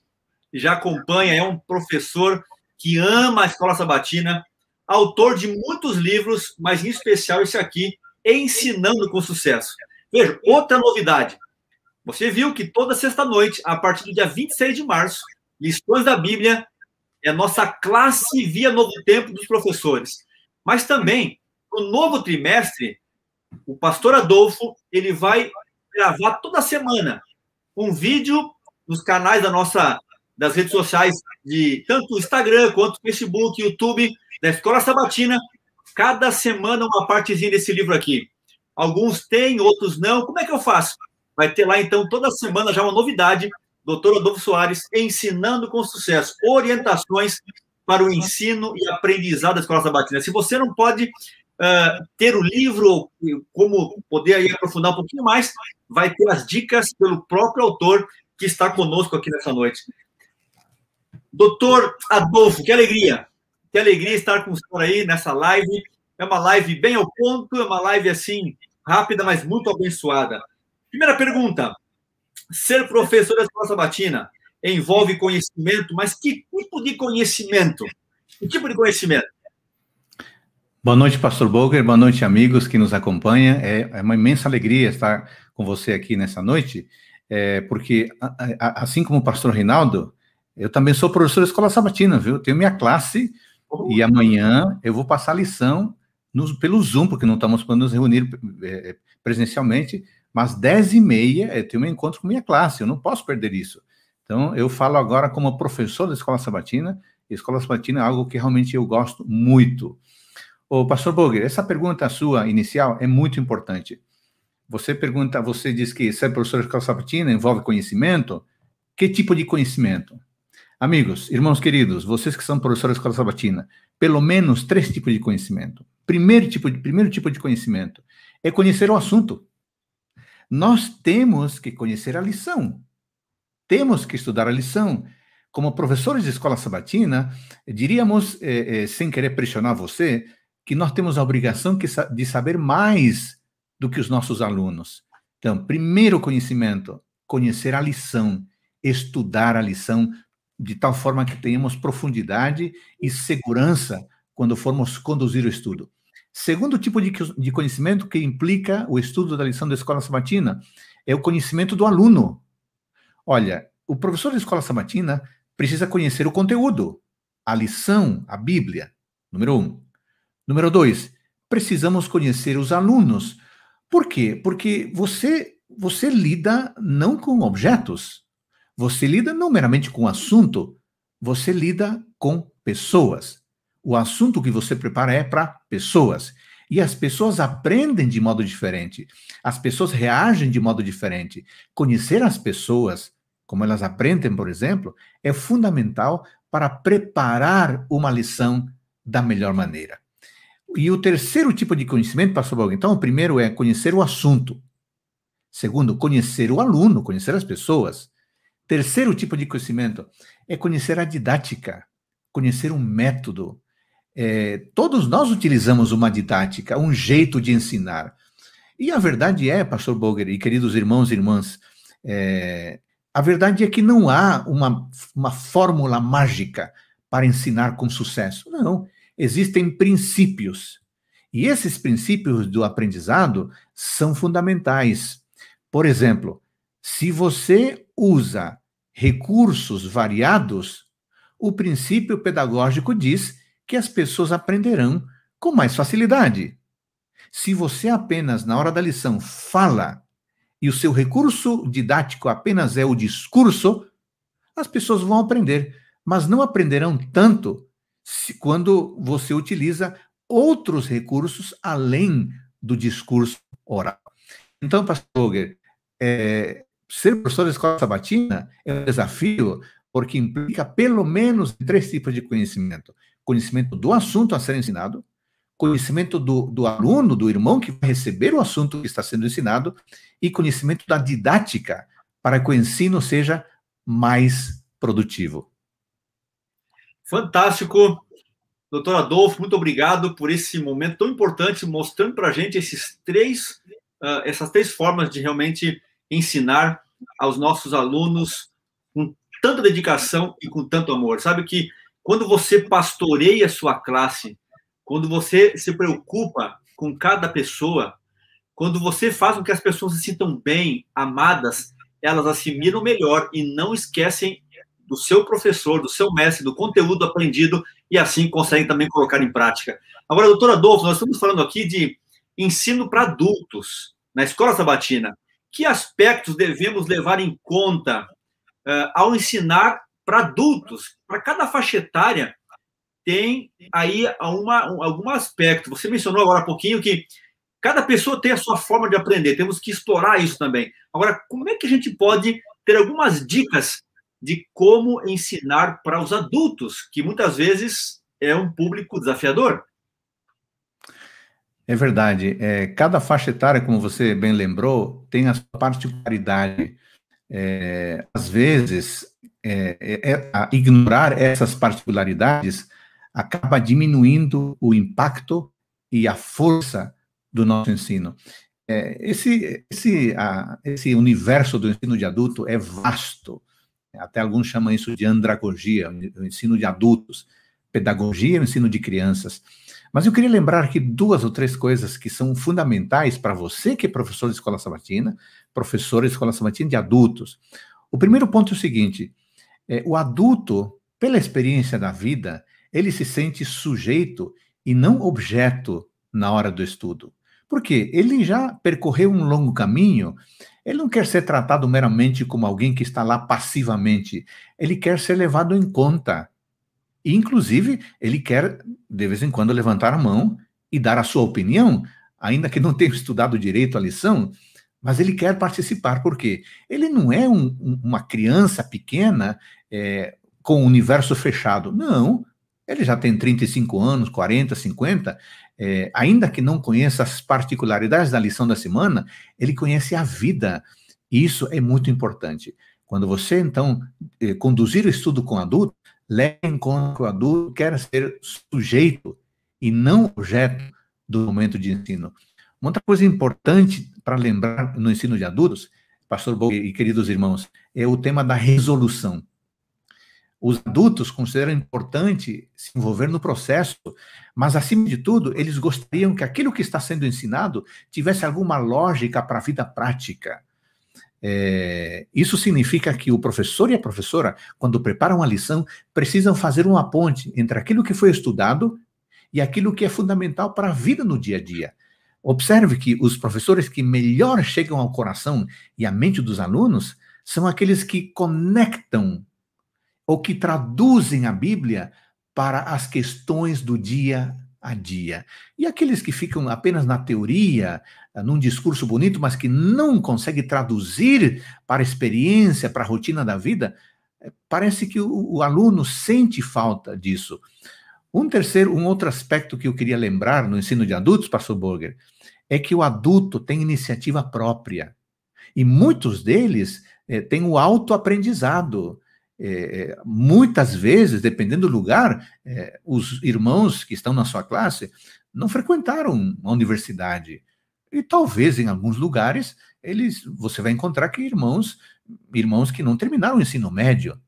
já acompanha, é um professor que ama a escola sabatina, autor de muitos livros, mas em especial esse aqui, Ensinando com Sucesso. Veja, outra novidade. Você viu que toda sexta-noite, a partir do dia 26 de março, Lições da Bíblia é nossa classe via Novo Tempo dos professores. Mas também, no novo trimestre, o pastor Adolfo, ele vai gravar toda semana um vídeo nos canais da nossa das redes sociais de tanto Instagram quanto Facebook, YouTube, da Escola Sabatina, cada semana uma partezinha desse livro aqui. Alguns têm, outros não. Como é que eu faço? Vai ter lá então toda semana já uma novidade, doutor Adolfo Soares ensinando com sucesso, orientações para o ensino e aprendizado da Escola Sabatina. Se você não pode uh, ter o livro, como poder aí aprofundar um pouquinho mais, vai ter as dicas pelo próprio autor que está conosco aqui nessa noite. Doutor Adolfo, que alegria! Que alegria estar com o senhor aí nessa live. É uma live bem ao ponto, é uma live assim, rápida, mas muito abençoada. Primeira pergunta: ser professor da Escola Sabatina envolve conhecimento, mas que tipo de conhecimento? Que tipo de conhecimento? Boa noite, Pastor Boger. Boa noite, amigos que nos acompanham. É, é uma imensa alegria estar com você aqui nessa noite, é, porque, assim como o Pastor Reinaldo, eu também sou professor da Escola Sabatina, viu? Tenho minha classe oh. e amanhã eu vou passar a lição no, pelo Zoom, porque não estamos podendo nos reunir é, presencialmente, mas 10 e meia eu tenho um encontro com minha classe, eu não posso perder isso. Então, eu falo agora como professor da Escola Sabatina, e a Escola Sabatina é algo que realmente eu gosto muito. Ô, pastor Boger, essa pergunta sua inicial é muito importante. Você pergunta, você diz que ser professor da Escola Sabatina envolve conhecimento. Que tipo de conhecimento? Amigos, irmãos queridos, vocês que são professores da Escola Sabatina, pelo menos três tipos de conhecimento. Primeiro tipo de, primeiro tipo de conhecimento é conhecer o assunto. Nós temos que conhecer a lição. Temos que estudar a lição. Como professores de escola sabatina, diríamos, eh, eh, sem querer pressionar você, que nós temos a obrigação que, de saber mais do que os nossos alunos. Então, primeiro conhecimento, conhecer a lição, estudar a lição de tal forma que tenhamos profundidade e segurança quando formos conduzir o estudo. Segundo tipo de, de conhecimento que implica o estudo da lição da escola sabatina é o conhecimento do aluno. Olha, o professor de escola sabatina precisa conhecer o conteúdo, a lição, a Bíblia, número um. Número dois, precisamos conhecer os alunos. Por quê? Porque você você lida não com objetos, você lida não meramente com assunto, você lida com pessoas. O assunto que você prepara é para pessoas. E as pessoas aprendem de modo diferente. As pessoas reagem de modo diferente. Conhecer as pessoas, como elas aprendem, por exemplo, é fundamental para preparar uma lição da melhor maneira. E o terceiro tipo de conhecimento, pastor Balg, então, o primeiro é conhecer o assunto. Segundo, conhecer o aluno, conhecer as pessoas. Terceiro tipo de conhecimento é conhecer a didática, conhecer um método. É, todos nós utilizamos uma didática, um jeito de ensinar. E a verdade é, pastor Boger e queridos irmãos e irmãs, é, a verdade é que não há uma, uma fórmula mágica para ensinar com sucesso. Não. Existem princípios. E esses princípios do aprendizado são fundamentais. Por exemplo, se você usa recursos variados, o princípio pedagógico diz que as pessoas aprenderão com mais facilidade. Se você apenas, na hora da lição, fala e o seu recurso didático apenas é o discurso, as pessoas vão aprender, mas não aprenderão tanto se, quando você utiliza outros recursos além do discurso oral. Então, pastor Roger, é, ser professor da escola sabatina é um desafio porque implica pelo menos três tipos de conhecimento: conhecimento do assunto a ser ensinado, conhecimento do, do aluno, do irmão que vai receber o assunto que está sendo ensinado, e conhecimento da didática, para que o ensino seja mais produtivo. Fantástico. Doutor Adolfo, muito obrigado por esse momento tão importante, mostrando para a gente esses três, uh, essas três formas de realmente ensinar aos nossos alunos com tanta dedicação e com tanto amor. Sabe que quando você pastoreia a sua classe, quando você se preocupa com cada pessoa, quando você faz com que as pessoas se sintam bem, amadas, elas assimilam melhor e não esquecem do seu professor, do seu mestre, do conteúdo aprendido e assim conseguem também colocar em prática. Agora, doutora Adolfo, nós estamos falando aqui de ensino para adultos na escola sabatina. Que aspectos devemos levar em conta uh, ao ensinar para adultos? Para cada faixa etária, tem aí uma, um, algum aspecto. Você mencionou agora há pouquinho que cada pessoa tem a sua forma de aprender, temos que explorar isso também. Agora, como é que a gente pode ter algumas dicas de como ensinar para os adultos, que muitas vezes é um público desafiador? É verdade. É, cada faixa etária, como você bem lembrou, tem a sua particularidade. É, às vezes, é, é, é ignorar essas particularidades acaba diminuindo o impacto e a força do nosso ensino. É, esse, esse, a, esse universo do ensino de adulto é vasto. Até alguns chamam isso de andragogia, o ensino de adultos. Pedagogia, o ensino de crianças. Mas eu queria lembrar aqui duas ou três coisas que são fundamentais para você que é professor de escola sabatina, professor de escola sabatina de adultos. O primeiro ponto é o seguinte: é, o adulto, pela experiência da vida, ele se sente sujeito e não objeto na hora do estudo. Porque ele já percorreu um longo caminho, ele não quer ser tratado meramente como alguém que está lá passivamente, ele quer ser levado em conta. E, inclusive, ele quer, de vez em quando, levantar a mão e dar a sua opinião, ainda que não tenha estudado direito a lição, mas ele quer participar, porque ele não é um, uma criança pequena é, com o universo fechado. Não, ele já tem 35 anos, 40, 50, é, ainda que não conheça as particularidades da lição da semana, ele conhece a vida. E isso é muito importante. Quando você, então, eh, conduzir o estudo com adulto, leve em conta que o adulto quer ser sujeito e não objeto do momento de ensino. Uma outra coisa importante para lembrar no ensino de adultos, pastor Bo e queridos irmãos, é o tema da resolução. Os adultos consideram importante se envolver no processo, mas, acima de tudo, eles gostariam que aquilo que está sendo ensinado tivesse alguma lógica para a vida prática. É, isso significa que o professor e a professora, quando preparam a lição, precisam fazer uma ponte entre aquilo que foi estudado e aquilo que é fundamental para a vida no dia a dia. Observe que os professores que melhor chegam ao coração e à mente dos alunos são aqueles que conectam ou que traduzem a Bíblia para as questões do dia a dia. E aqueles que ficam apenas na teoria, num discurso bonito, mas que não consegue traduzir para a experiência, para a rotina da vida, é, parece que o, o aluno sente falta disso. Um terceiro, um outro aspecto que eu queria lembrar no ensino de adultos, pastor Burger, é que o adulto tem iniciativa própria. E muitos deles é, têm o autoaprendizado. É, muitas vezes, dependendo do lugar, é, os irmãos que estão na sua classe não frequentaram a universidade. E talvez em alguns lugares eles você vai encontrar que irmãos irmãos que não terminaram o ensino médio.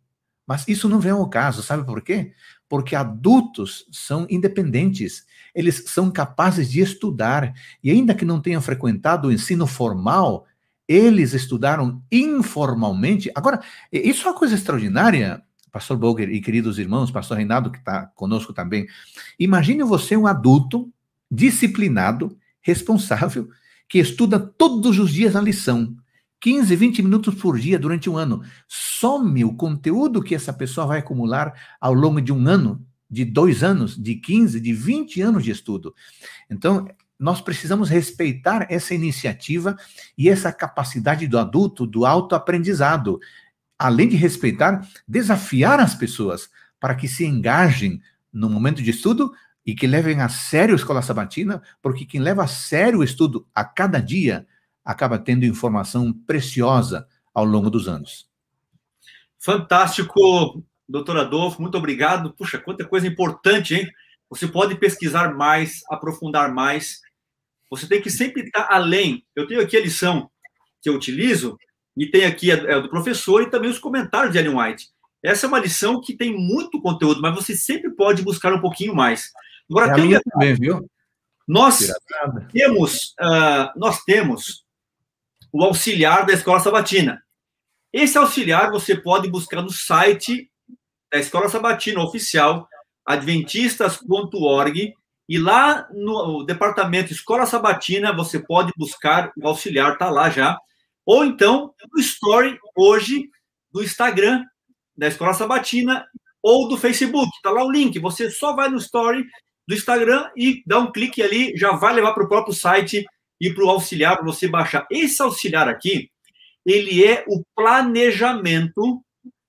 Mas isso não vem ao caso, sabe por quê? Porque adultos são independentes, eles são capazes de estudar e ainda que não tenham frequentado o ensino formal, eles estudaram informalmente. Agora, isso é uma coisa extraordinária, pastor Boger e queridos irmãos, pastor Reinaldo, que está conosco também. Imagine você um adulto disciplinado, responsável, que estuda todos os dias a lição, 15, 20 minutos por dia durante um ano. Some o conteúdo que essa pessoa vai acumular ao longo de um ano, de dois anos, de 15, de 20 anos de estudo. Então, nós precisamos respeitar essa iniciativa e essa capacidade do adulto do autoaprendizado. Além de respeitar, desafiar as pessoas para que se engajem no momento de estudo e que levem a sério a escola sabatina, porque quem leva a sério o estudo a cada dia acaba tendo informação preciosa ao longo dos anos. Fantástico, doutor Adolfo, muito obrigado. Puxa, quanta coisa importante, hein? Você pode pesquisar mais, aprofundar mais. Você tem que sempre estar além. Eu tenho aqui a lição que eu utilizo, e tem aqui a, do professor e também os comentários de Ellen White. Essa é uma lição que tem muito conteúdo, mas você sempre pode buscar um pouquinho mais. Agora, é tem, também, viu? Nós temos, uh, nós temos o auxiliar da Escola Sabatina. Esse auxiliar você pode buscar no site da Escola Sabatina oficial, adventistas.org, e lá no departamento Escola Sabatina, você pode buscar o auxiliar, está lá já. Ou então, no story hoje do Instagram da Escola Sabatina ou do Facebook. Está lá o link. Você só vai no story do Instagram e dá um clique ali, já vai levar para o próprio site e para o auxiliar para você baixar. Esse auxiliar aqui, ele é o planejamento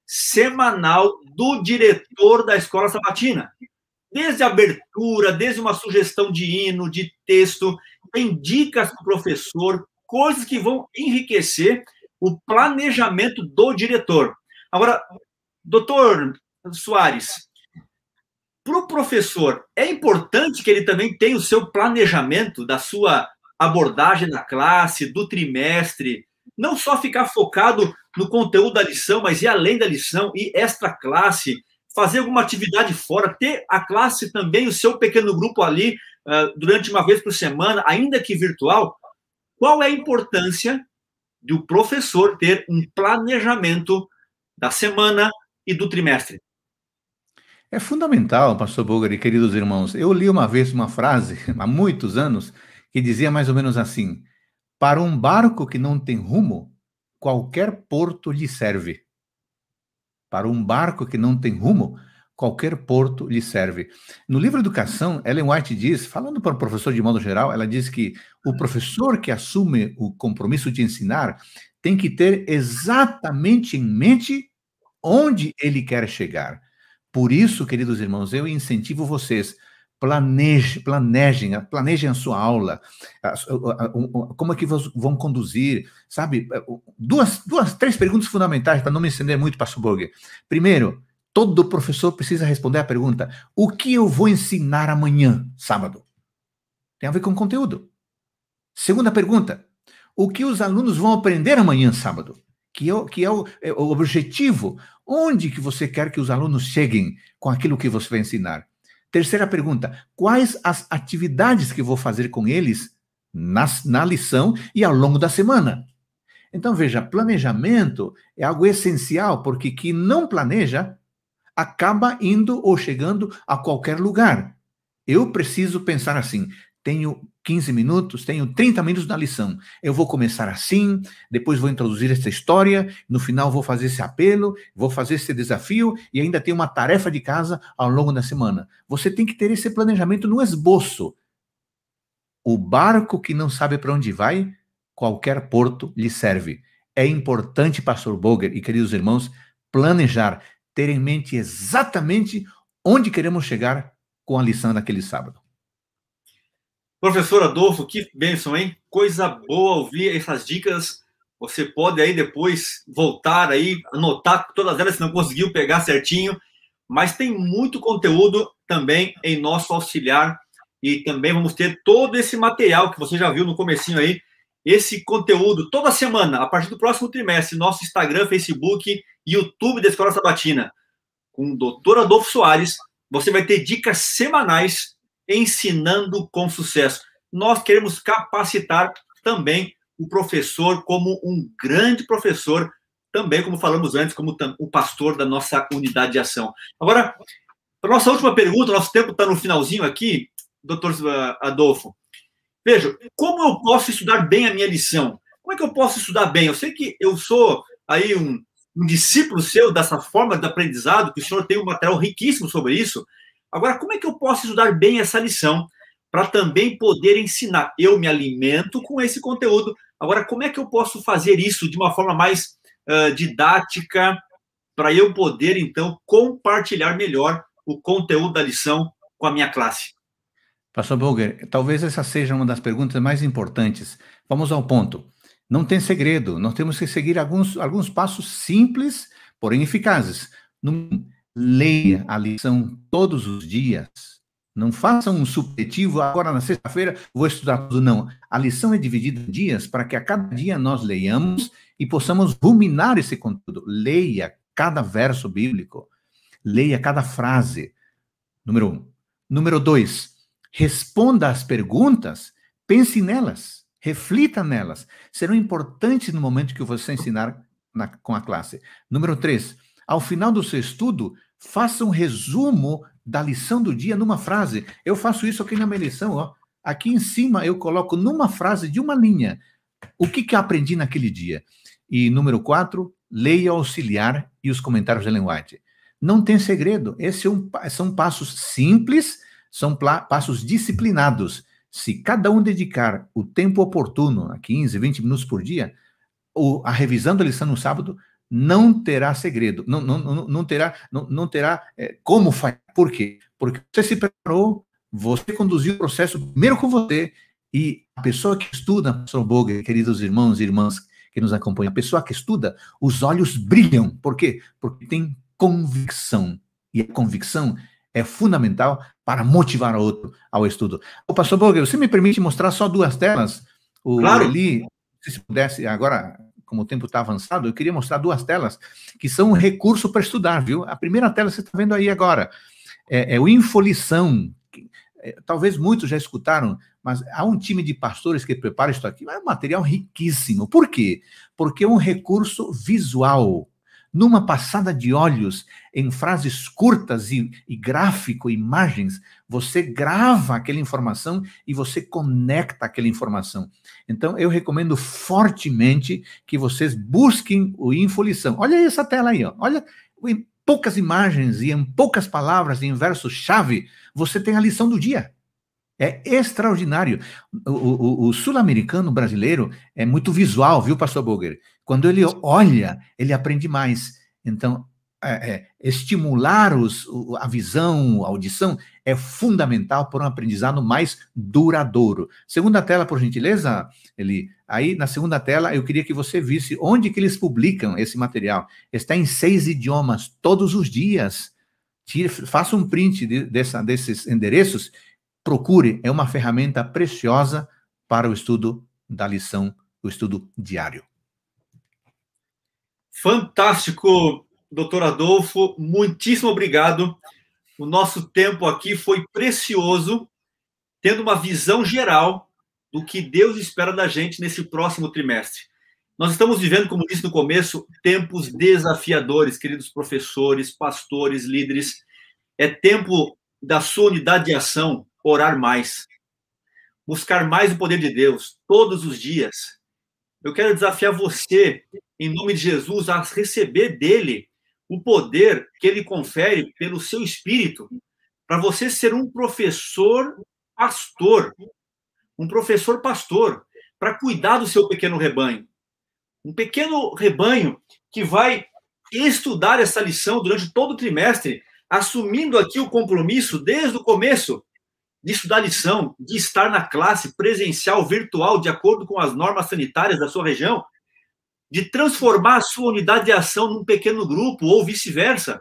semanal do diretor da escola sabatina. Desde a abertura, desde uma sugestão de hino, de texto, tem dicas para o professor, coisas que vão enriquecer o planejamento do diretor. Agora, doutor Soares, para o professor, é importante que ele também tenha o seu planejamento da sua abordagem na classe, do trimestre, não só ficar focado no conteúdo da lição, mas ir além da lição, ir extra classe, fazer alguma atividade fora, ter a classe também, o seu pequeno grupo ali, uh, durante uma vez por semana, ainda que virtual. Qual é a importância do professor ter um planejamento da semana e do trimestre? É fundamental, pastor Bogar e queridos irmãos. Eu li uma vez uma frase, há muitos anos, que dizia mais ou menos assim: Para um barco que não tem rumo, qualquer porto lhe serve. Para um barco que não tem rumo, qualquer porto lhe serve. No livro Educação, Ellen White diz, falando para o professor de modo geral, ela diz que o professor que assume o compromisso de ensinar tem que ter exatamente em mente onde ele quer chegar. Por isso, queridos irmãos, eu incentivo vocês planeje, planejem, planejem a sua aula, como é que vão conduzir, sabe? Duas, duas, três perguntas fundamentais para não me estender muito, Pastor Borger. Primeiro, todo professor precisa responder a pergunta: o que eu vou ensinar amanhã, sábado? Tem a ver com conteúdo. Segunda pergunta: o que os alunos vão aprender amanhã, sábado? Que é, que é o, é o objetivo. Onde que você quer que os alunos cheguem com aquilo que você vai ensinar? Terceira pergunta: quais as atividades que vou fazer com eles na, na lição e ao longo da semana? Então, veja, planejamento é algo essencial, porque quem não planeja acaba indo ou chegando a qualquer lugar. Eu preciso pensar assim: tenho 15 minutos, tenho 30 minutos na lição. Eu vou começar assim, depois vou introduzir essa história, no final vou fazer esse apelo, vou fazer esse desafio e ainda tenho uma tarefa de casa ao longo da semana. Você tem que ter esse planejamento no esboço. O barco que não sabe para onde vai, qualquer porto lhe serve. É importante, pastor Boger e queridos irmãos, planejar, ter em mente exatamente onde queremos chegar com a lição daquele sábado. Professor Adolfo, que bênção, hein? Coisa boa ouvir essas dicas. Você pode aí depois voltar aí, anotar todas elas se não conseguiu pegar certinho, mas tem muito conteúdo também em nosso auxiliar e também vamos ter todo esse material que você já viu no comecinho aí, esse conteúdo toda semana, a partir do próximo trimestre, nosso Instagram, Facebook, YouTube da Escola Sabatina, com o doutor Adolfo Soares, você vai ter dicas semanais ensinando com sucesso. Nós queremos capacitar também o professor como um grande professor, também, como falamos antes, como o pastor da nossa unidade de ação. Agora, para nossa última pergunta, nosso tempo está no finalzinho aqui, doutor Adolfo. Veja, como eu posso estudar bem a minha lição? Como é que eu posso estudar bem? Eu sei que eu sou aí um, um discípulo seu dessa forma de aprendizado, que o senhor tem um material riquíssimo sobre isso, Agora, como é que eu posso estudar bem essa lição para também poder ensinar? Eu me alimento com esse conteúdo. Agora, como é que eu posso fazer isso de uma forma mais uh, didática para eu poder, então, compartilhar melhor o conteúdo da lição com a minha classe? Pastor Boger, talvez essa seja uma das perguntas mais importantes. Vamos ao ponto. Não tem segredo, nós temos que seguir alguns, alguns passos simples, porém eficazes. Leia a lição todos os dias. Não faça um supletivo, agora na sexta-feira vou estudar tudo. Não. A lição é dividida em dias para que a cada dia nós leiamos e possamos ruminar esse conteúdo. Leia cada verso bíblico. Leia cada frase. Número um. Número dois, responda às perguntas, pense nelas, reflita nelas. Serão importantes no momento que você ensinar na, com a classe. Número três, ao final do seu estudo, faça um resumo da lição do dia numa frase. Eu faço isso aqui na minha lição, ó. Aqui em cima eu coloco numa frase de uma linha o que, que eu aprendi naquele dia. E número quatro, leia auxiliar e os comentários de Ellen White. Não tem segredo. Esses é um, são passos simples, são passos disciplinados. Se cada um dedicar o tempo oportuno, a 15, 20 minutos por dia, a revisão da lição no sábado, não terá segredo, não, não, não, não terá, não, não terá é, como fazer. Por quê? Porque você se preparou, você conduziu o processo primeiro com você, e a pessoa que estuda, professor Boger, queridos irmãos e irmãs que nos acompanham, a pessoa que estuda, os olhos brilham. Por quê? Porque tem convicção. E a convicção é fundamental para motivar o outro ao estudo. O pastor Boger, você me permite mostrar só duas telas? O claro. Eli, se pudesse, agora como o tempo está avançado, eu queria mostrar duas telas que são um recurso para estudar, viu? A primeira tela você está vendo aí agora é, é o Infolição. Que, é, talvez muitos já escutaram, mas há um time de pastores que prepara isso aqui. É um material riquíssimo. Por quê? Porque é um recurso visual numa passada de olhos, em frases curtas e, e gráfico, imagens, você grava aquela informação e você conecta aquela informação. Então, eu recomendo fortemente que vocês busquem o Infolição. Olha essa tela aí, ó. olha, em poucas imagens e em poucas palavras, em versos-chave, você tem a lição do dia. É extraordinário. O, o, o sul-americano brasileiro é muito visual, viu, pastor Boger? Quando ele olha, ele aprende mais. Então, é, é, estimular os, a visão, a audição, é fundamental para um aprendizado mais duradouro. Segunda tela, por gentileza, Eli. Aí, na segunda tela, eu queria que você visse onde que eles publicam esse material. Está em seis idiomas, todos os dias. Tire, faça um print de, dessa, desses endereços procure, é uma ferramenta preciosa para o estudo da lição, o estudo diário. Fantástico, doutor Adolfo, muitíssimo obrigado. O nosso tempo aqui foi precioso, tendo uma visão geral do que Deus espera da gente nesse próximo trimestre. Nós estamos vivendo, como disse no começo, tempos desafiadores, queridos professores, pastores, líderes. É tempo da sua unidade de ação orar mais. buscar mais o poder de Deus todos os dias. Eu quero desafiar você, em nome de Jesus, a receber dele o poder que ele confere pelo seu espírito, para você ser um professor pastor, um professor pastor, para cuidar do seu pequeno rebanho. Um pequeno rebanho que vai estudar essa lição durante todo o trimestre, assumindo aqui o compromisso desde o começo de estudar lição, de estar na classe presencial, virtual, de acordo com as normas sanitárias da sua região, de transformar a sua unidade de ação num pequeno grupo ou vice-versa,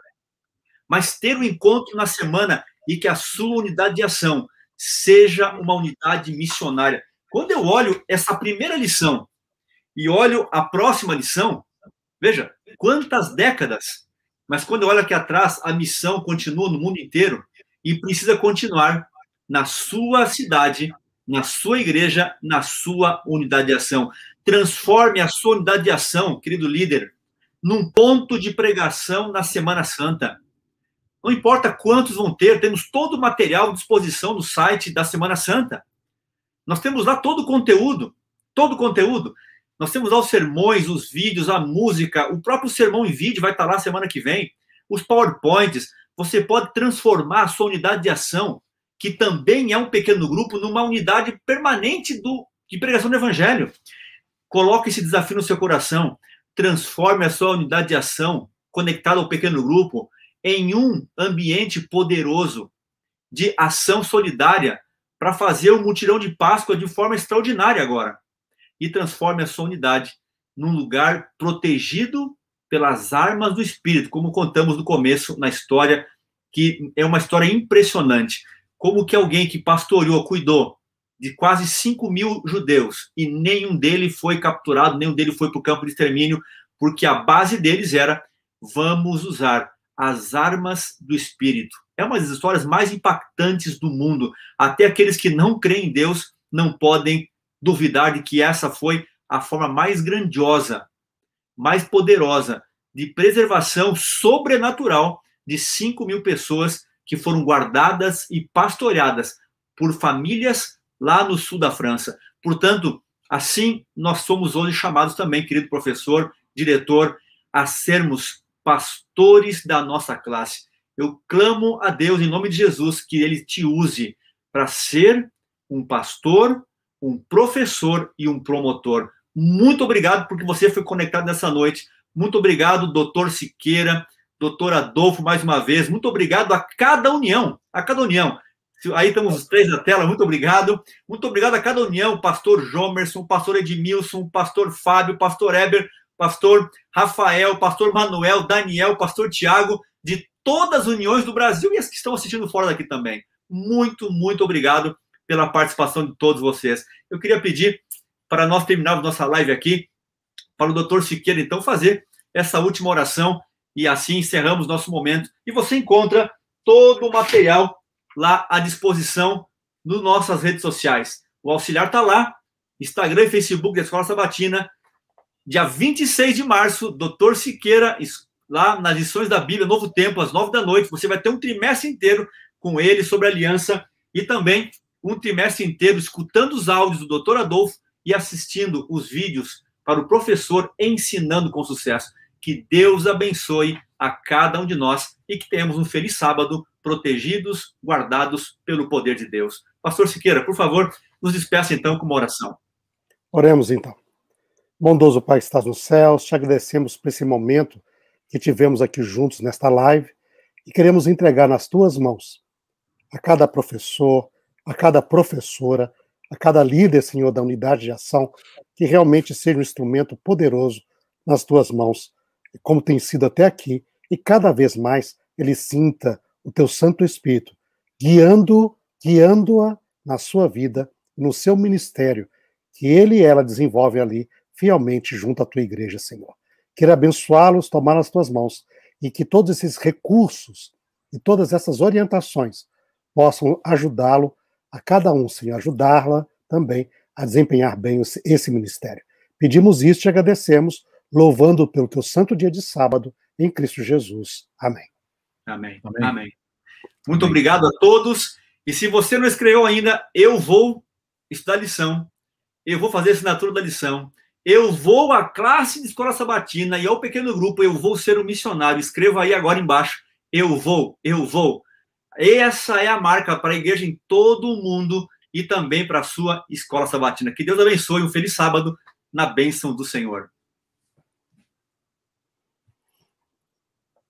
mas ter um encontro na semana e que a sua unidade de ação seja uma unidade missionária. Quando eu olho essa primeira lição e olho a próxima lição, veja, quantas décadas, mas quando eu olho aqui atrás, a missão continua no mundo inteiro e precisa continuar na sua cidade, na sua igreja, na sua unidade de ação. Transforme a sua unidade de ação, querido líder, num ponto de pregação na Semana Santa. Não importa quantos vão ter, temos todo o material à disposição no site da Semana Santa. Nós temos lá todo o conteúdo, todo o conteúdo. Nós temos lá os sermões, os vídeos, a música, o próprio sermão em vídeo vai estar lá semana que vem, os PowerPoints. Você pode transformar a sua unidade de ação, que também é um pequeno grupo, numa unidade permanente do, de pregação do Evangelho. Coloque esse desafio no seu coração. Transforme a sua unidade de ação, conectada ao pequeno grupo, em um ambiente poderoso de ação solidária para fazer o mutirão de Páscoa de forma extraordinária agora. E transforme a sua unidade num lugar protegido pelas armas do Espírito, como contamos no começo na história, que é uma história impressionante. Como que alguém que pastoreou, cuidou de quase 5 mil judeus e nenhum deles foi capturado, nenhum deles foi para o campo de extermínio, porque a base deles era vamos usar as armas do Espírito. É uma das histórias mais impactantes do mundo. Até aqueles que não creem em Deus não podem duvidar de que essa foi a forma mais grandiosa, mais poderosa de preservação sobrenatural de 5 mil pessoas que foram guardadas e pastoreadas por famílias lá no sul da França. Portanto, assim nós somos hoje chamados também, querido professor, diretor, a sermos pastores da nossa classe. Eu clamo a Deus, em nome de Jesus, que Ele te use para ser um pastor, um professor e um promotor. Muito obrigado porque você foi conectado nessa noite. Muito obrigado, doutor Siqueira, doutor Adolfo, mais uma vez. Muito obrigado a cada união, a cada união. Aí estamos os três na tela, muito obrigado. Muito obrigado a cada união, pastor Jomerson, pastor Edmilson, pastor Fábio, pastor Eber, pastor Rafael, pastor Manuel, Daniel, pastor Tiago, de todas as uniões do Brasil e as que estão assistindo fora daqui também. Muito, muito obrigado pela participação de todos vocês. Eu queria pedir para nós terminarmos nossa live aqui, para o doutor Siqueira, então, fazer essa última oração e assim encerramos nosso momento. E você encontra todo o material lá à disposição nas nossas redes sociais. O auxiliar está lá, Instagram e Facebook da Escola Sabatina, Dia 26 de março, doutor Siqueira, lá nas lições da Bíblia, Novo Tempo, às nove da noite, você vai ter um trimestre inteiro com ele sobre aliança e também um trimestre inteiro escutando os áudios do doutor Adolfo e assistindo os vídeos para o professor ensinando com sucesso. Que Deus abençoe a cada um de nós e que tenhamos um feliz sábado, protegidos, guardados pelo poder de Deus. Pastor Siqueira, por favor, nos despeça então com uma oração. Oremos então. Bondoso Pai que estás nos céus, te agradecemos por esse momento que tivemos aqui juntos nesta live e queremos entregar nas tuas mãos a cada professor, a cada professora, a cada líder, Senhor, da unidade de ação, que realmente seja um instrumento poderoso nas tuas mãos, como tem sido até aqui, e cada vez mais ele sinta o teu Santo Espírito guiando, guiando-a na sua vida, no seu ministério, que ele e ela desenvolvem ali fielmente junto à tua igreja, Senhor. Queira abençoá-los, tomar nas tuas mãos e que todos esses recursos e todas essas orientações possam ajudá-lo a cada um, Senhor, ajudá-la também a desempenhar bem esse ministério. Pedimos isso e agradecemos, louvando pelo teu santo dia de sábado em Cristo Jesus. Amém. Amém. Amém. Amém. Muito obrigado a todos. E se você não escreveu ainda, eu vou estudar lição, eu vou fazer a assinatura da lição, eu vou à classe de escola sabatina e ao pequeno grupo, eu vou ser um missionário. Escreva aí agora embaixo, eu vou, eu vou. Essa é a marca para a igreja em todo o mundo e também para a sua escola sabatina. Que Deus abençoe, um feliz sábado na bênção do Senhor.